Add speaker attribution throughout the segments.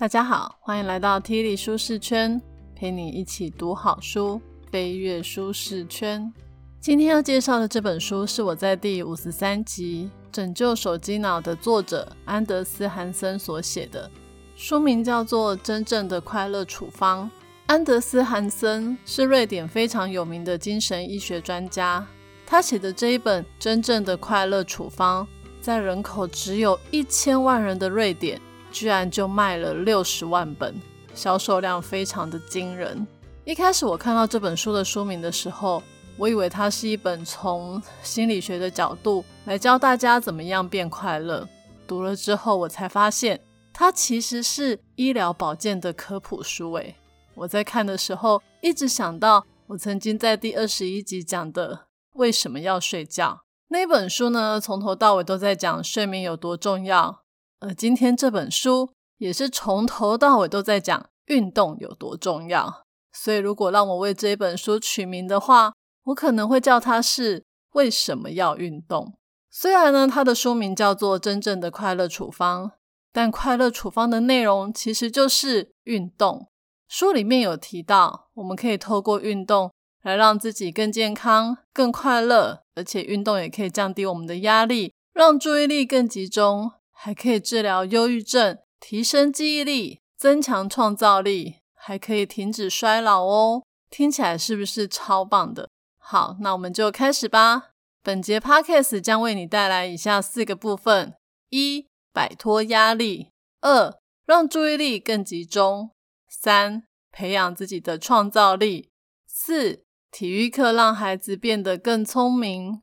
Speaker 1: 大家好，欢迎来到 T 里舒适圈，陪你一起读好书，飞跃舒适圈。今天要介绍的这本书是我在第五十三集《拯救手机脑》的作者安德斯·韩森所写的，书名叫做《真正的快乐处方》。安德斯·韩森是瑞典非常有名的精神医学专家，他写的这一本《真正的快乐处方》在人口只有一千万人的瑞典。居然就卖了六十万本，销售量非常的惊人。一开始我看到这本书的书名的时候，我以为它是一本从心理学的角度来教大家怎么样变快乐。读了之后，我才发现它其实是医疗保健的科普书。诶，我在看的时候一直想到我曾经在第二十一集讲的为什么要睡觉那本书呢，从头到尾都在讲睡眠有多重要。而今天这本书也是从头到尾都在讲运动有多重要，所以如果让我为这本书取名的话，我可能会叫它是为什么要运动。虽然呢，它的书名叫做真正的快乐处方，但快乐处方的内容其实就是运动。书里面有提到，我们可以透过运动来让自己更健康、更快乐，而且运动也可以降低我们的压力，让注意力更集中。还可以治疗忧郁症，提升记忆力，增强创造力，还可以停止衰老哦。听起来是不是超棒的？好，那我们就开始吧。本节 podcast 将为你带来以下四个部分：一、摆脱压力；二、让注意力更集中；三、培养自己的创造力；四、体育课让孩子变得更聪明。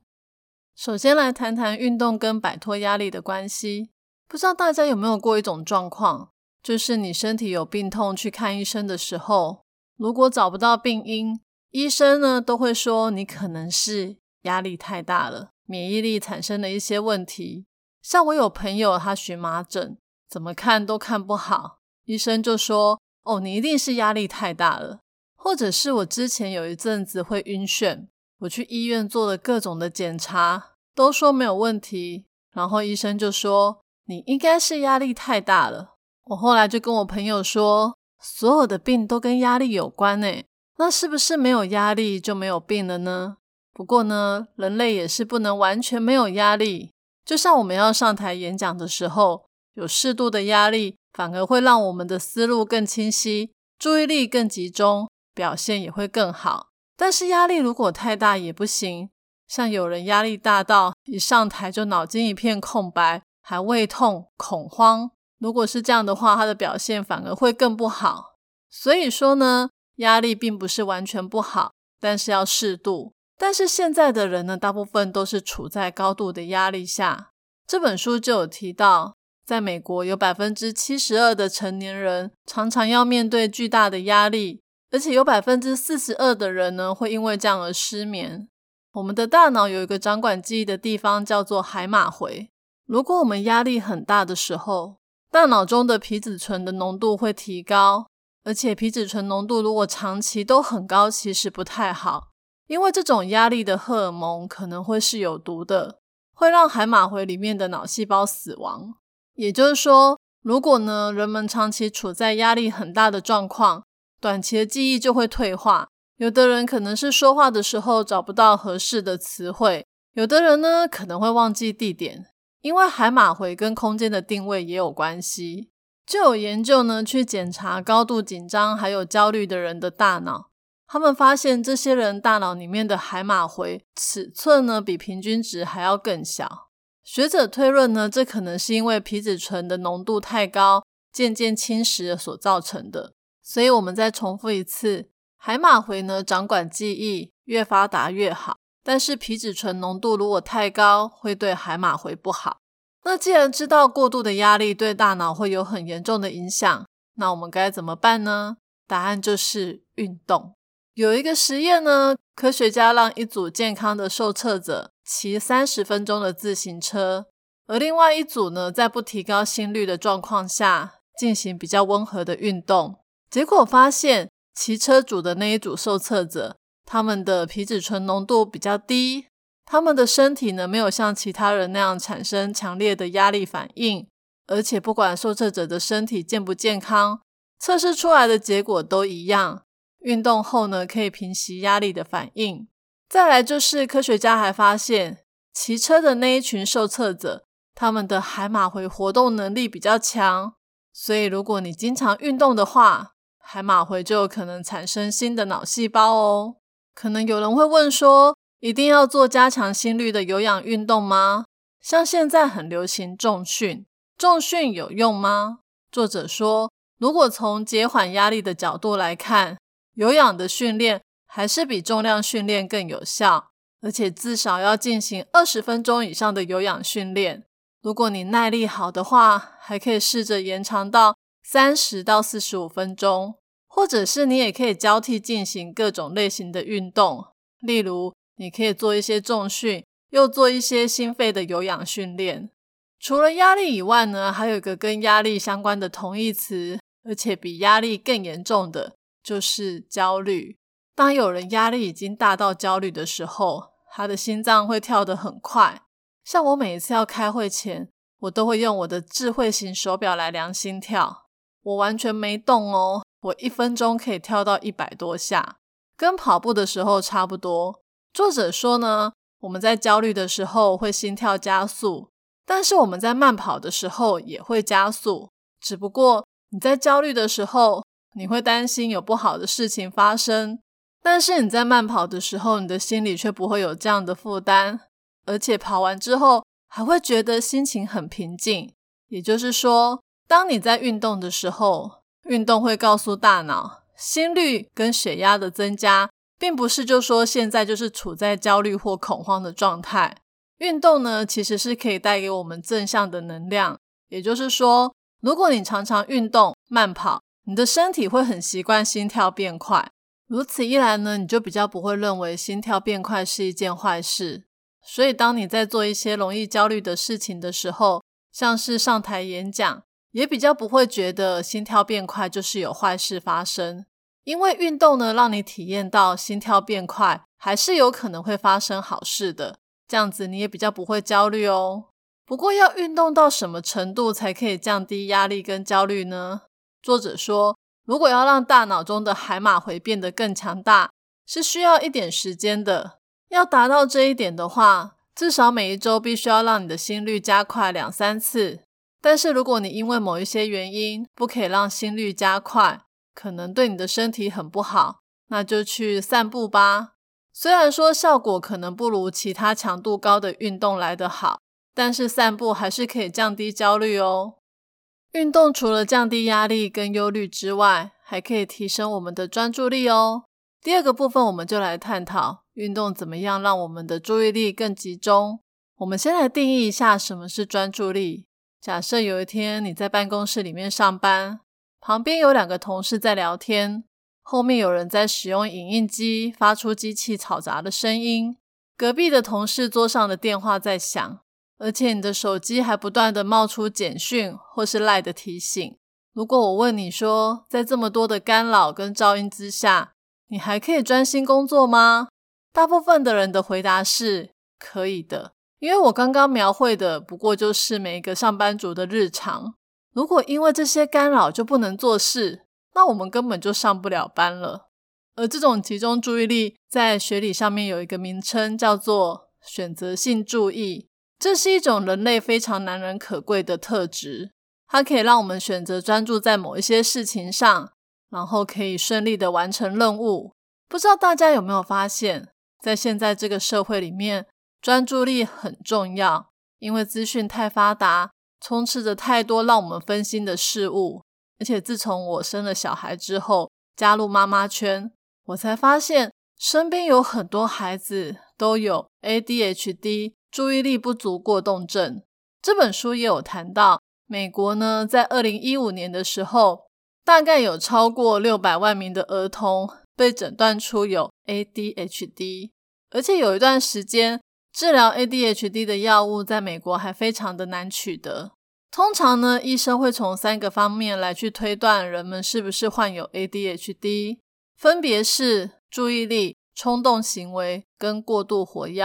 Speaker 1: 首先来谈谈运动跟摆脱压力的关系。不知道大家有没有过一种状况，就是你身体有病痛去看医生的时候，如果找不到病因，医生呢都会说你可能是压力太大了，免疫力产生了一些问题。像我有朋友他荨麻疹，怎么看都看不好，医生就说哦你一定是压力太大了。或者是我之前有一阵子会晕眩，我去医院做了各种的检查，都说没有问题，然后医生就说。你应该是压力太大了。我后来就跟我朋友说，所有的病都跟压力有关诶，那是不是没有压力就没有病了呢？不过呢，人类也是不能完全没有压力。就像我们要上台演讲的时候，有适度的压力，反而会让我们的思路更清晰，注意力更集中，表现也会更好。但是压力如果太大也不行，像有人压力大到一上台就脑筋一片空白。还胃痛、恐慌，如果是这样的话，他的表现反而会更不好。所以说呢，压力并不是完全不好，但是要适度。但是现在的人呢，大部分都是处在高度的压力下。这本书就有提到，在美国有百分之七十二的成年人常常要面对巨大的压力，而且有百分之四十二的人呢会因为这样而失眠。我们的大脑有一个掌管记忆的地方，叫做海马回。如果我们压力很大的时候，大脑中的皮质醇的浓度会提高，而且皮质醇浓度如果长期都很高，其实不太好，因为这种压力的荷尔蒙可能会是有毒的，会让海马回里面的脑细胞死亡。也就是说，如果呢人们长期处在压力很大的状况，短期的记忆就会退化，有的人可能是说话的时候找不到合适的词汇，有的人呢可能会忘记地点。因为海马回跟空间的定位也有关系，就有研究呢去检查高度紧张还有焦虑的人的大脑，他们发现这些人大脑里面的海马回尺寸呢比平均值还要更小。学者推论呢，这可能是因为皮质醇的浓度太高，渐渐侵蚀所造成的。所以，我们再重复一次，海马回呢掌管记忆，越发达越好。但是皮质醇浓度如果太高，会对海马回不好。那既然知道过度的压力对大脑会有很严重的影响，那我们该怎么办呢？答案就是运动。有一个实验呢，科学家让一组健康的受测者骑三十分钟的自行车，而另外一组呢，在不提高心率的状况下进行比较温和的运动。结果发现，骑车组的那一组受测者。他们的皮质醇浓度比较低，他们的身体呢没有像其他人那样产生强烈的压力反应，而且不管受测者的身体健不健康，测试出来的结果都一样。运动后呢，可以平息压力的反应。再来就是科学家还发现，骑车的那一群受测者，他们的海马回活动能力比较强。所以如果你经常运动的话，海马回就有可能产生新的脑细胞哦。可能有人会问说，一定要做加强心率的有氧运动吗？像现在很流行重训。重训有用吗？作者说，如果从减缓压力的角度来看，有氧的训练还是比重量训练更有效，而且至少要进行二十分钟以上的有氧训练。如果你耐力好的话，还可以试着延长到三十到四十五分钟，或者是你也可以交替进行各种类型的运动，例如你可以做一些重训，又做一些心肺的有氧训练。除了压力以外呢，还有一个跟压力相关的同义词，而且比压力更严重的，就是焦虑。当有人压力已经大到焦虑的时候，他的心脏会跳得很快。像我每一次要开会前，我都会用我的智慧型手表来量心跳，我完全没动哦，我一分钟可以跳到一百多下，跟跑步的时候差不多。作者说呢，我们在焦虑的时候会心跳加速。但是我们在慢跑的时候也会加速，只不过你在焦虑的时候，你会担心有不好的事情发生；但是你在慢跑的时候，你的心里却不会有这样的负担，而且跑完之后还会觉得心情很平静。也就是说，当你在运动的时候，运动会告诉大脑，心率跟血压的增加，并不是就说现在就是处在焦虑或恐慌的状态。运动呢，其实是可以带给我们正向的能量。也就是说，如果你常常运动、慢跑，你的身体会很习惯心跳变快。如此一来呢，你就比较不会认为心跳变快是一件坏事。所以，当你在做一些容易焦虑的事情的时候，像是上台演讲，也比较不会觉得心跳变快就是有坏事发生。因为运动呢，让你体验到心跳变快，还是有可能会发生好事的。这样子你也比较不会焦虑哦。不过要运动到什么程度才可以降低压力跟焦虑呢？作者说，如果要让大脑中的海马回变得更强大，是需要一点时间的。要达到这一点的话，至少每一周必须要让你的心率加快两三次。但是如果你因为某一些原因不可以让心率加快，可能对你的身体很不好，那就去散步吧。虽然说效果可能不如其他强度高的运动来得好，但是散步还是可以降低焦虑哦。运动除了降低压力跟忧虑之外，还可以提升我们的专注力哦。第二个部分，我们就来探讨运动怎么样让我们的注意力更集中。我们先来定义一下什么是专注力。假设有一天你在办公室里面上班，旁边有两个同事在聊天。后面有人在使用影印机，发出机器嘈杂的声音。隔壁的同事桌上的电话在响，而且你的手机还不断的冒出简讯或是赖的提醒。如果我问你说，在这么多的干扰跟噪音之下，你还可以专心工作吗？大部分的人的回答是可以的，因为我刚刚描绘的不过就是每一个上班族的日常。如果因为这些干扰就不能做事，那我们根本就上不了班了。而这种集中注意力，在学理上面有一个名称，叫做选择性注意。这是一种人类非常难能可贵的特质，它可以让我们选择专注在某一些事情上，然后可以顺利的完成任务。不知道大家有没有发现，在现在这个社会里面，专注力很重要，因为资讯太发达，充斥着太多让我们分心的事物。而且自从我生了小孩之后，加入妈妈圈，我才发现身边有很多孩子都有 ADHD 注意力不足过动症。这本书也有谈到，美国呢在二零一五年的时候，大概有超过六百万名的儿童被诊断出有 ADHD，而且有一段时间治疗 ADHD 的药物在美国还非常的难取得。通常呢，医生会从三个方面来去推断人们是不是患有 ADHD，分别是注意力、冲动行为跟过度活跃。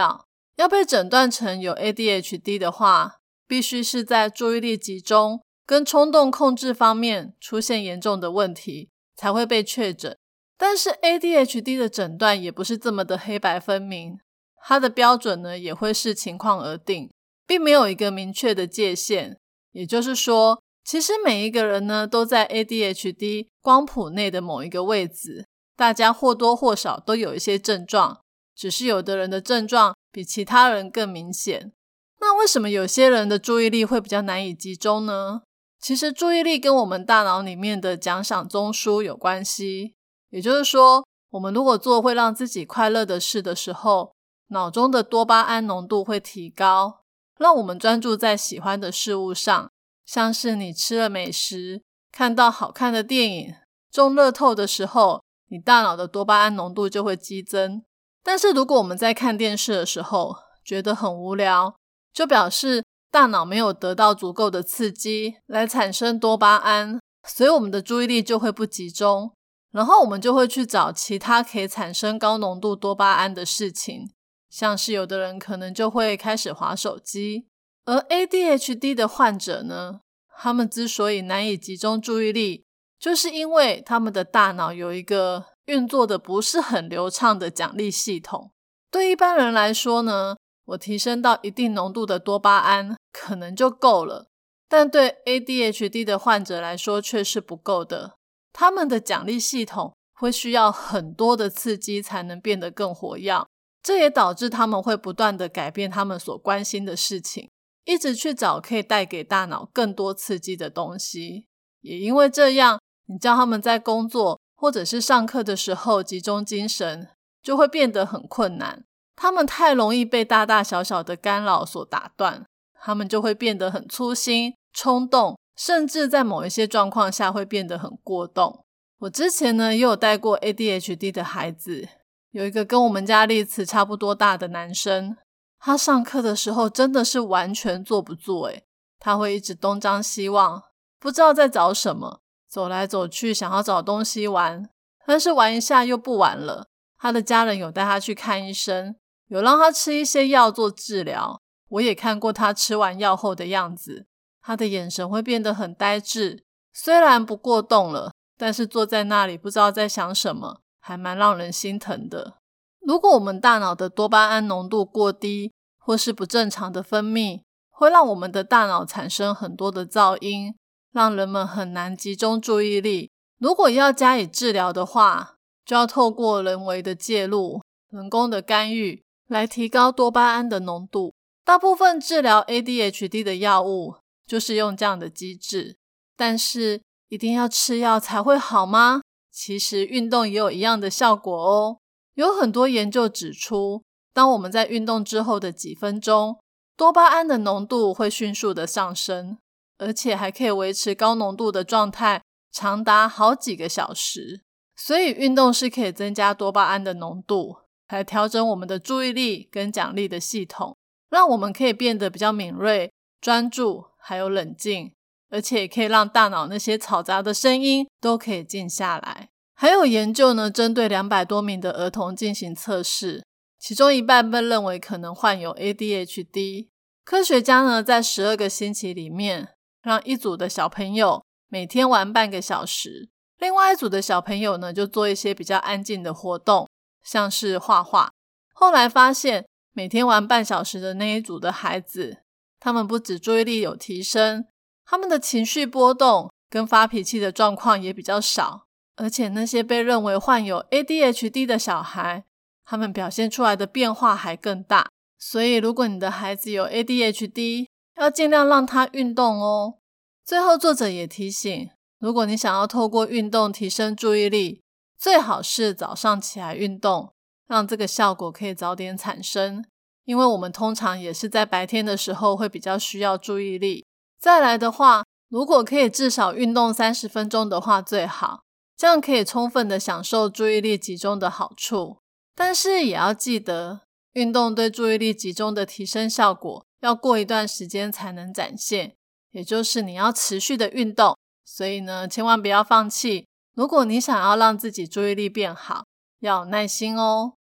Speaker 1: 要被诊断成有 ADHD 的话，必须是在注意力集中、跟冲动控制方面出现严重的问题，才会被确诊。但是 ADHD 的诊断也不是这么的黑白分明，它的标准呢也会视情况而定，并没有一个明确的界限。也就是说，其实每一个人呢都在 ADHD 光谱内的某一个位置，大家或多或少都有一些症状，只是有的人的症状比其他人更明显。那为什么有些人的注意力会比较难以集中呢？其实注意力跟我们大脑里面的奖赏中枢有关系。也就是说，我们如果做会让自己快乐的事的时候，脑中的多巴胺浓度会提高，让我们专注在喜欢的事物上。像是你吃了美食、看到好看的电影、中乐透的时候，你大脑的多巴胺浓度就会激增。但是如果我们在看电视的时候觉得很无聊，就表示大脑没有得到足够的刺激来产生多巴胺，所以我们的注意力就会不集中。然后我们就会去找其他可以产生高浓度多巴胺的事情，像是有的人可能就会开始划手机。而 ADHD 的患者呢，他们之所以难以集中注意力，就是因为他们的大脑有一个运作的不是很流畅的奖励系统。对一般人来说呢，我提升到一定浓度的多巴胺可能就够了，但对 ADHD 的患者来说却是不够的。他们的奖励系统会需要很多的刺激才能变得更活跃，这也导致他们会不断的改变他们所关心的事情，一直去找可以带给大脑更多刺激的东西。也因为这样，你叫他们在工作或者是上课的时候集中精神，就会变得很困难。他们太容易被大大小小的干扰所打断，他们就会变得很粗心、冲动。甚至在某一些状况下会变得很过动。我之前呢也有带过 ADHD 的孩子，有一个跟我们家丽慈差不多大的男生，他上课的时候真的是完全坐不住，诶他会一直东张西望，不知道在找什么，走来走去想要找东西玩，但是玩一下又不玩了。他的家人有带他去看医生，有让他吃一些药做治疗，我也看过他吃完药后的样子。他的眼神会变得很呆滞，虽然不过动了，但是坐在那里不知道在想什么，还蛮让人心疼的。如果我们大脑的多巴胺浓度过低，或是不正常的分泌，会让我们的大脑产生很多的噪音，让人们很难集中注意力。如果要加以治疗的话，就要透过人为的介入、人工的干预来提高多巴胺的浓度。大部分治疗 ADHD 的药物。就是用这样的机制，但是一定要吃药才会好吗？其实运动也有一样的效果哦。有很多研究指出，当我们在运动之后的几分钟，多巴胺的浓度会迅速的上升，而且还可以维持高浓度的状态长达好几个小时。所以运动是可以增加多巴胺的浓度，来调整我们的注意力跟奖励的系统，让我们可以变得比较敏锐、专注。还有冷静，而且也可以让大脑那些嘈杂的声音都可以静下来。还有研究呢，针对两百多名的儿童进行测试，其中一半被认为可能患有 ADHD。科学家呢，在十二个星期里面，让一组的小朋友每天玩半个小时，另外一组的小朋友呢，就做一些比较安静的活动，像是画画。后来发现，每天玩半小时的那一组的孩子。他们不止注意力有提升，他们的情绪波动跟发脾气的状况也比较少，而且那些被认为患有 ADHD 的小孩，他们表现出来的变化还更大。所以，如果你的孩子有 ADHD，要尽量让他运动哦。最后，作者也提醒，如果你想要透过运动提升注意力，最好是早上起来运动，让这个效果可以早点产生。因为我们通常也是在白天的时候会比较需要注意力。再来的话，如果可以至少运动三十分钟的话最好，这样可以充分的享受注意力集中的好处。但是也要记得，运动对注意力集中的提升效果要过一段时间才能展现，也就是你要持续的运动。所以呢，千万不要放弃。如果你想要让自己注意力变好，要有耐心哦。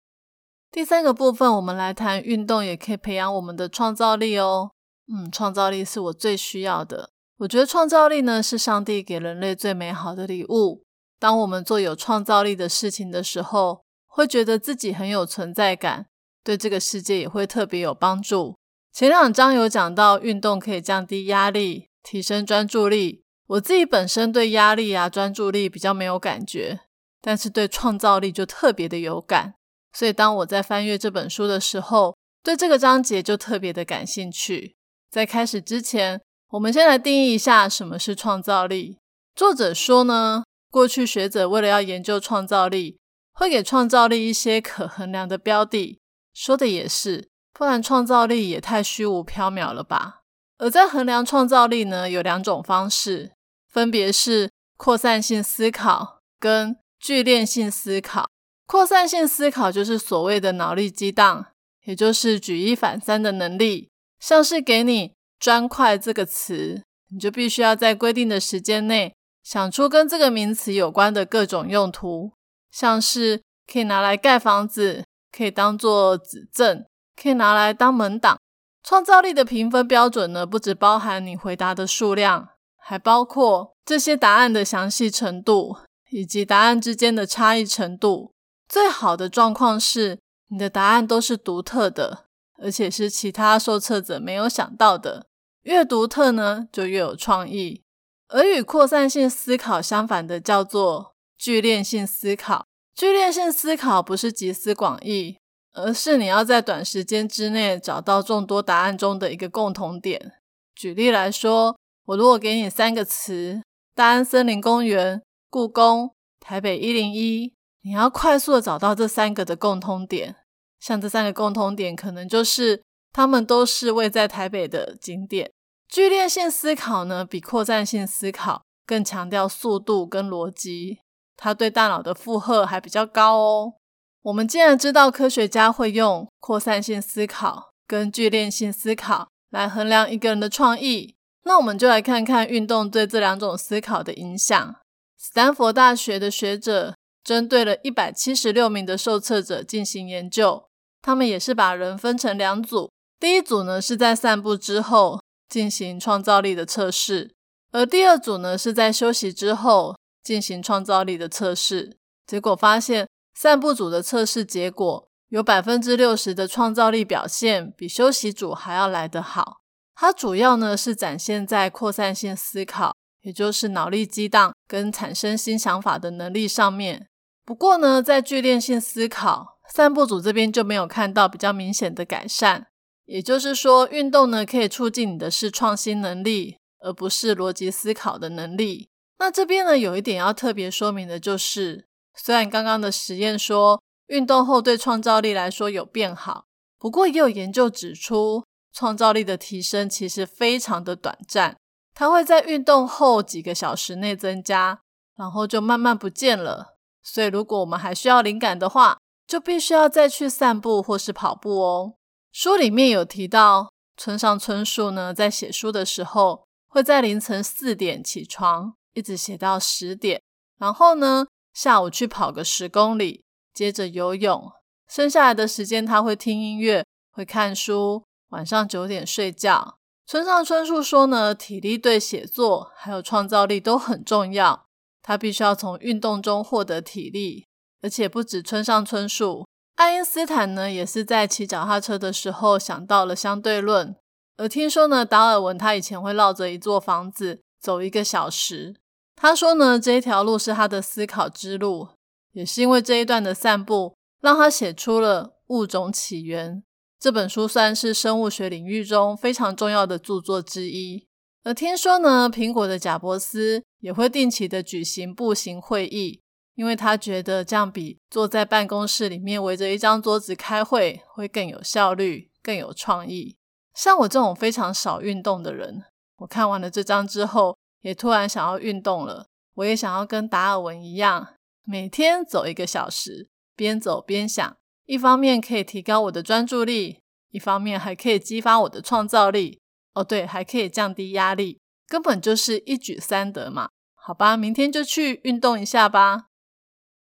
Speaker 1: 第三个部分，我们来谈运动也可以培养我们的创造力哦。嗯，创造力是我最需要的。我觉得创造力呢是上帝给人类最美好的礼物。当我们做有创造力的事情的时候，会觉得自己很有存在感，对这个世界也会特别有帮助。前两章有讲到运动可以降低压力，提升专注力。我自己本身对压力啊、专注力比较没有感觉，但是对创造力就特别的有感。所以当我在翻阅这本书的时候，对这个章节就特别的感兴趣。在开始之前，我们先来定义一下什么是创造力。作者说呢。过去学者为了要研究创造力，会给创造力一些可衡量的标的。说的也是，不然创造力也太虚无缥缈了吧？而在衡量创造力呢，有两种方式，分别是扩散性思考跟聚练性思考。扩散性思考就是所谓的脑力激荡，也就是举一反三的能力。像是给你“砖块”这个词，你就必须要在规定的时间内。想出跟这个名词有关的各种用途，像是可以拿来盖房子，可以当做指证，可以拿来当门挡。创造力的评分标准呢，不只包含你回答的数量，还包括这些答案的详细程度，以及答案之间的差异程度。最好的状况是你的答案都是独特的，而且是其他受测者没有想到的。越独特呢，就越有创意。而与扩散性思考相反的叫做聚练性思考。聚练性思考不是集思广益，而是你要在短时间之内找到众多答案中的一个共同点。举例来说，我如果给你三个词：大安森林公园、故宫、台北一零一，你要快速的找到这三个的共通点。像这三个共通点，可能就是他们都是位在台北的景点。剧烈性思考呢，比扩散性思考更强调速度跟逻辑，它对大脑的负荷还比较高哦。我们既然知道科学家会用扩散性思考跟剧烈性思考来衡量一个人的创意，那我们就来看看运动对这两种思考的影响。斯坦福大学的学者针对了一百七十六名的受测者进行研究，他们也是把人分成两组，第一组呢是在散步之后。进行创造力的测试，而第二组呢是在休息之后进行创造力的测试。结果发现，散步组的测试结果有百分之六十的创造力表现比休息组还要来得好。它主要呢是展现在扩散性思考，也就是脑力激荡跟产生新想法的能力上面。不过呢，在剧烈性思考，散步组这边就没有看到比较明显的改善。也就是说，运动呢可以促进你的是创新能力，而不是逻辑思考的能力。那这边呢有一点要特别说明的就是，虽然刚刚的实验说运动后对创造力来说有变好，不过也有研究指出，创造力的提升其实非常的短暂，它会在运动后几个小时内增加，然后就慢慢不见了。所以如果我们还需要灵感的话，就必须要再去散步或是跑步哦。书里面有提到，村上春树呢在写书的时候，会在凌晨四点起床，一直写到十点，然后呢下午去跑个十公里，接着游泳，剩下来的时间他会听音乐，会看书，晚上九点睡觉。村上春树说呢，体力对写作还有创造力都很重要，他必须要从运动中获得体力，而且不止村上春树。爱因斯坦呢，也是在骑脚踏车的时候想到了相对论。而听说呢，达尔文他以前会绕着一座房子走一个小时。他说呢，这一条路是他的思考之路，也是因为这一段的散步，让他写出了《物种起源》这本书，算是生物学领域中非常重要的著作之一。而听说呢，苹果的贾伯斯也会定期的举行步行会议。因为他觉得这样比坐在办公室里面围着一张桌子开会会更有效率、更有创意。像我这种非常少运动的人，我看完了这张之后，也突然想要运动了。我也想要跟达尔文一样，每天走一个小时，边走边想。一方面可以提高我的专注力，一方面还可以激发我的创造力。哦，对，还可以降低压力，根本就是一举三得嘛。好吧，明天就去运动一下吧。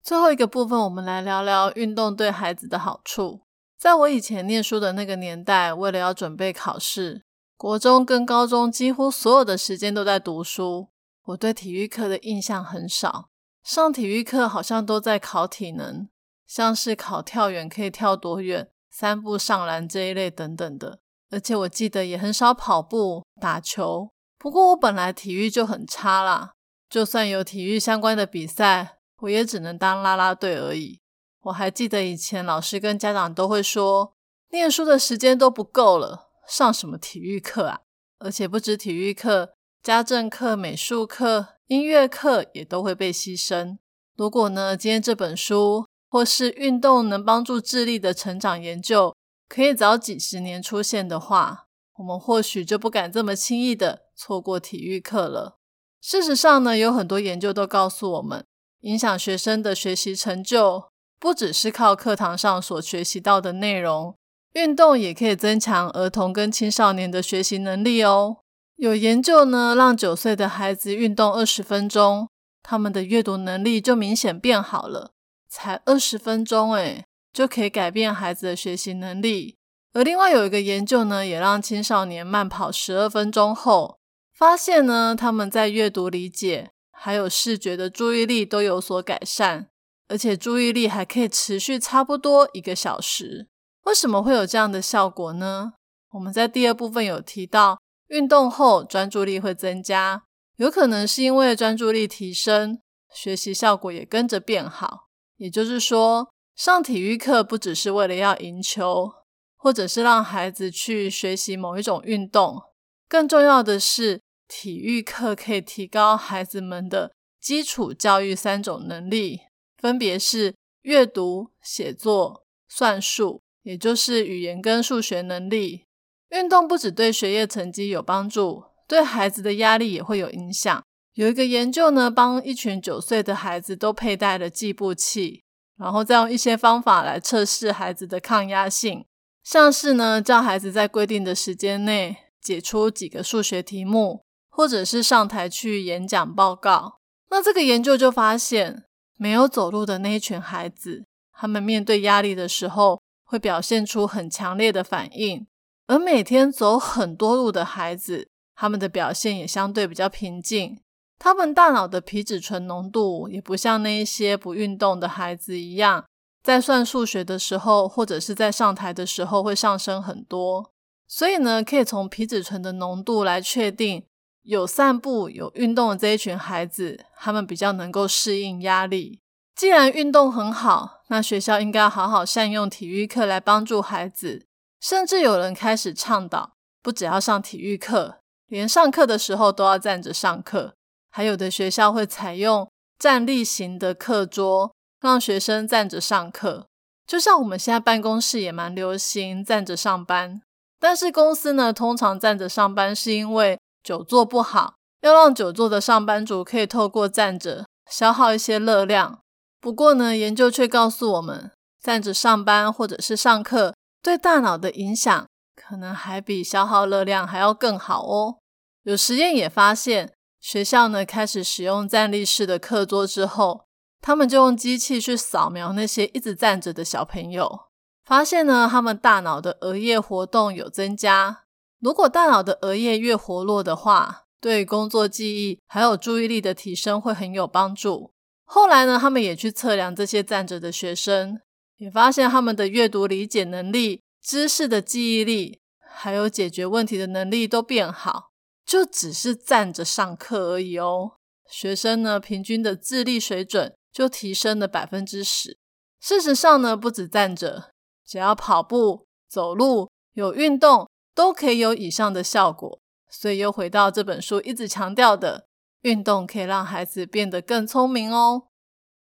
Speaker 1: 最后一个部分，我们来聊聊运动对孩子的好处。在我以前念书的那个年代，为了要准备考试，国中跟高中几乎所有的时间都在读书，我对体育课的印象很少。上体育课好像都在考体能，像是考跳远可以跳多远、三步上篮这一类等等的。而且我记得也很少跑步、打球。不过我本来体育就很差啦，就算有体育相关的比赛，我也只能当啦啦队而已。我还记得以前老师跟家长都会说，念书的时间都不够了。上什么体育课啊？而且不止体育课，家政课、美术课、音乐课也都会被牺牲。如果呢，今天这本书或是运动能帮助智力的成长研究，可以早几十年出现的话，我们或许就不敢这么轻易的错过体育课了。事实上呢，有很多研究都告诉我们，影响学生的学习成就，不只是靠课堂上所学习到的内容。运动也可以增强儿童跟青少年的学习能力哦。有研究呢，让九岁的孩子运动二十分钟，他们的阅读能力就明显变好了。才二十分钟，诶就可以改变孩子的学习能力。而另外有一个研究呢，也让青少年慢跑十二分钟后，发现呢，他们在阅读理解还有视觉的注意力都有所改善，而且注意力还可以持续差不多一个小时。为什么会有这样的效果呢？我们在第二部分有提到，运动后专注力会增加，有可能是因为专注力提升，学习效果也跟着变好。也就是说，上体育课不只是为了要赢球，或者是让孩子去学习某一种运动，更重要的是，体育课可以提高孩子们的基础教育三种能力，分别是阅读、写作、算术。也就是语言跟数学能力，运动不只对学业成绩有帮助，对孩子的压力也会有影响。有一个研究呢，帮一群九岁的孩子都佩戴了计步器，然后再用一些方法来测试孩子的抗压性，像是呢叫孩子在规定的时间内解出几个数学题目，或者是上台去演讲报告。那这个研究就发现，没有走路的那一群孩子，他们面对压力的时候。会表现出很强烈的反应，而每天走很多路的孩子，他们的表现也相对比较平静。他们大脑的皮质醇浓度也不像那一些不运动的孩子一样，在算数学的时候或者是在上台的时候会上升很多。所以呢，可以从皮质醇的浓度来确定，有散步、有运动的这一群孩子，他们比较能够适应压力。既然运动很好，那学校应该好好善用体育课来帮助孩子。甚至有人开始倡导，不只要上体育课，连上课的时候都要站着上课。还有的学校会采用站立型的课桌，让学生站着上课。就像我们现在办公室也蛮流行站着上班，但是公司呢，通常站着上班是因为久坐不好，要让久坐的上班族可以透过站着消耗一些热量。不过呢，研究却告诉我们，站着上班或者是上课，对大脑的影响可能还比消耗热量还要更好哦。有实验也发现，学校呢开始使用站立式的课桌之后，他们就用机器去扫描那些一直站着的小朋友，发现呢，他们大脑的额叶活动有增加。如果大脑的额叶越活络的话，对工作记忆还有注意力的提升会很有帮助。后来呢，他们也去测量这些站着的学生，也发现他们的阅读理解能力、知识的记忆力，还有解决问题的能力都变好。就只是站着上课而已哦。学生呢，平均的智力水准就提升了百分之十。事实上呢，不止站着，只要跑步、走路、有运动，都可以有以上的效果。所以又回到这本书一直强调的。运动可以让孩子变得更聪明哦。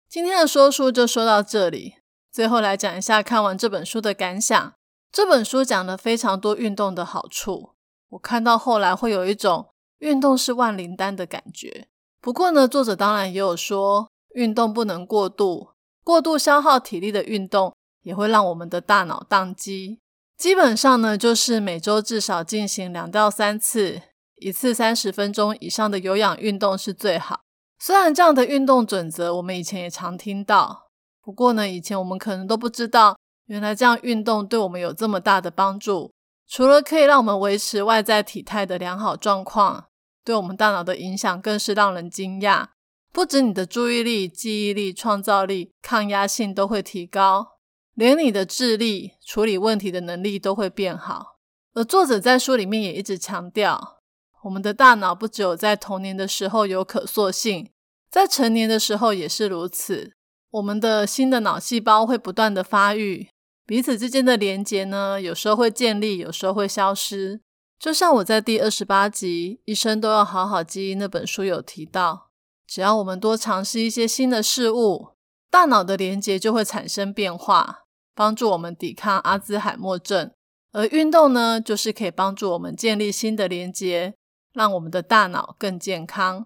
Speaker 1: 今天的说书就说到这里，最后来讲一下看完这本书的感想。这本书讲了非常多运动的好处，我看到后来会有一种运动是万灵丹的感觉。不过呢，作者当然也有说，运动不能过度，过度消耗体力的运动也会让我们的大脑宕机。基本上呢，就是每周至少进行两到三次。一次三十分钟以上的有氧运动是最好。虽然这样的运动准则我们以前也常听到，不过呢，以前我们可能都不知道，原来这样运动对我们有这么大的帮助。除了可以让我们维持外在体态的良好状况，对我们大脑的影响更是让人惊讶。不止你的注意力、记忆力、创造力、抗压性都会提高，连你的智力、处理问题的能力都会变好。而作者在书里面也一直强调，我们的大脑不只有在童年的时候有可塑性，在成年的时候也是如此。我们的新的脑细胞会不断的发育，彼此之间的连结呢，有时候会建立，有时候会消失。就像我在第二十八集《一生都要好好记忆》那本书有提到，只要我们多尝试一些新的事物，大脑的连接就会产生变化，帮助我们抵抗阿兹海默症。而运动呢，就是可以帮助我们建立新的连接，让我们的大脑更健康。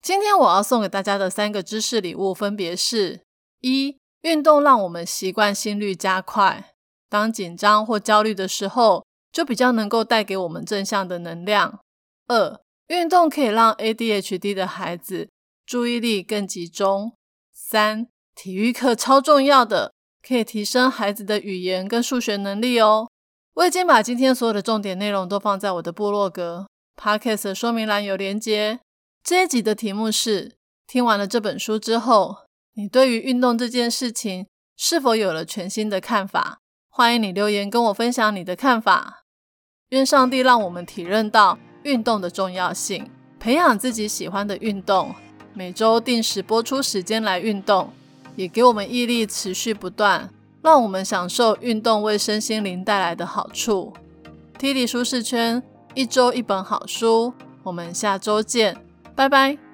Speaker 1: 今天我要送给大家的三个知识礼物，分别是。一运动让我们习惯心率加快，当紧张或焦虑的时候，就比较能够带给我们正向的能量。二运动可以让 ADHD 的孩子注意力更集中。三体育课超重要的，可以提升孩子的语言跟数学能力哦。我已经把今天所有的重点内容都放在我的部落格 Podcast 说明栏有连接。这一集的题目是：听完了这本书之后。你对于运动这件事情是否有了全新的看法？欢迎你留言跟我分享你的看法。愿上帝让我们体认到运动的重要性，培养自己喜欢的运动，每周定时播出时间来运动，也给我们毅力持续不断，让我们享受运动为身心灵带来的好处。T 力舒适圈，一周一本好书，我们下周见，拜拜。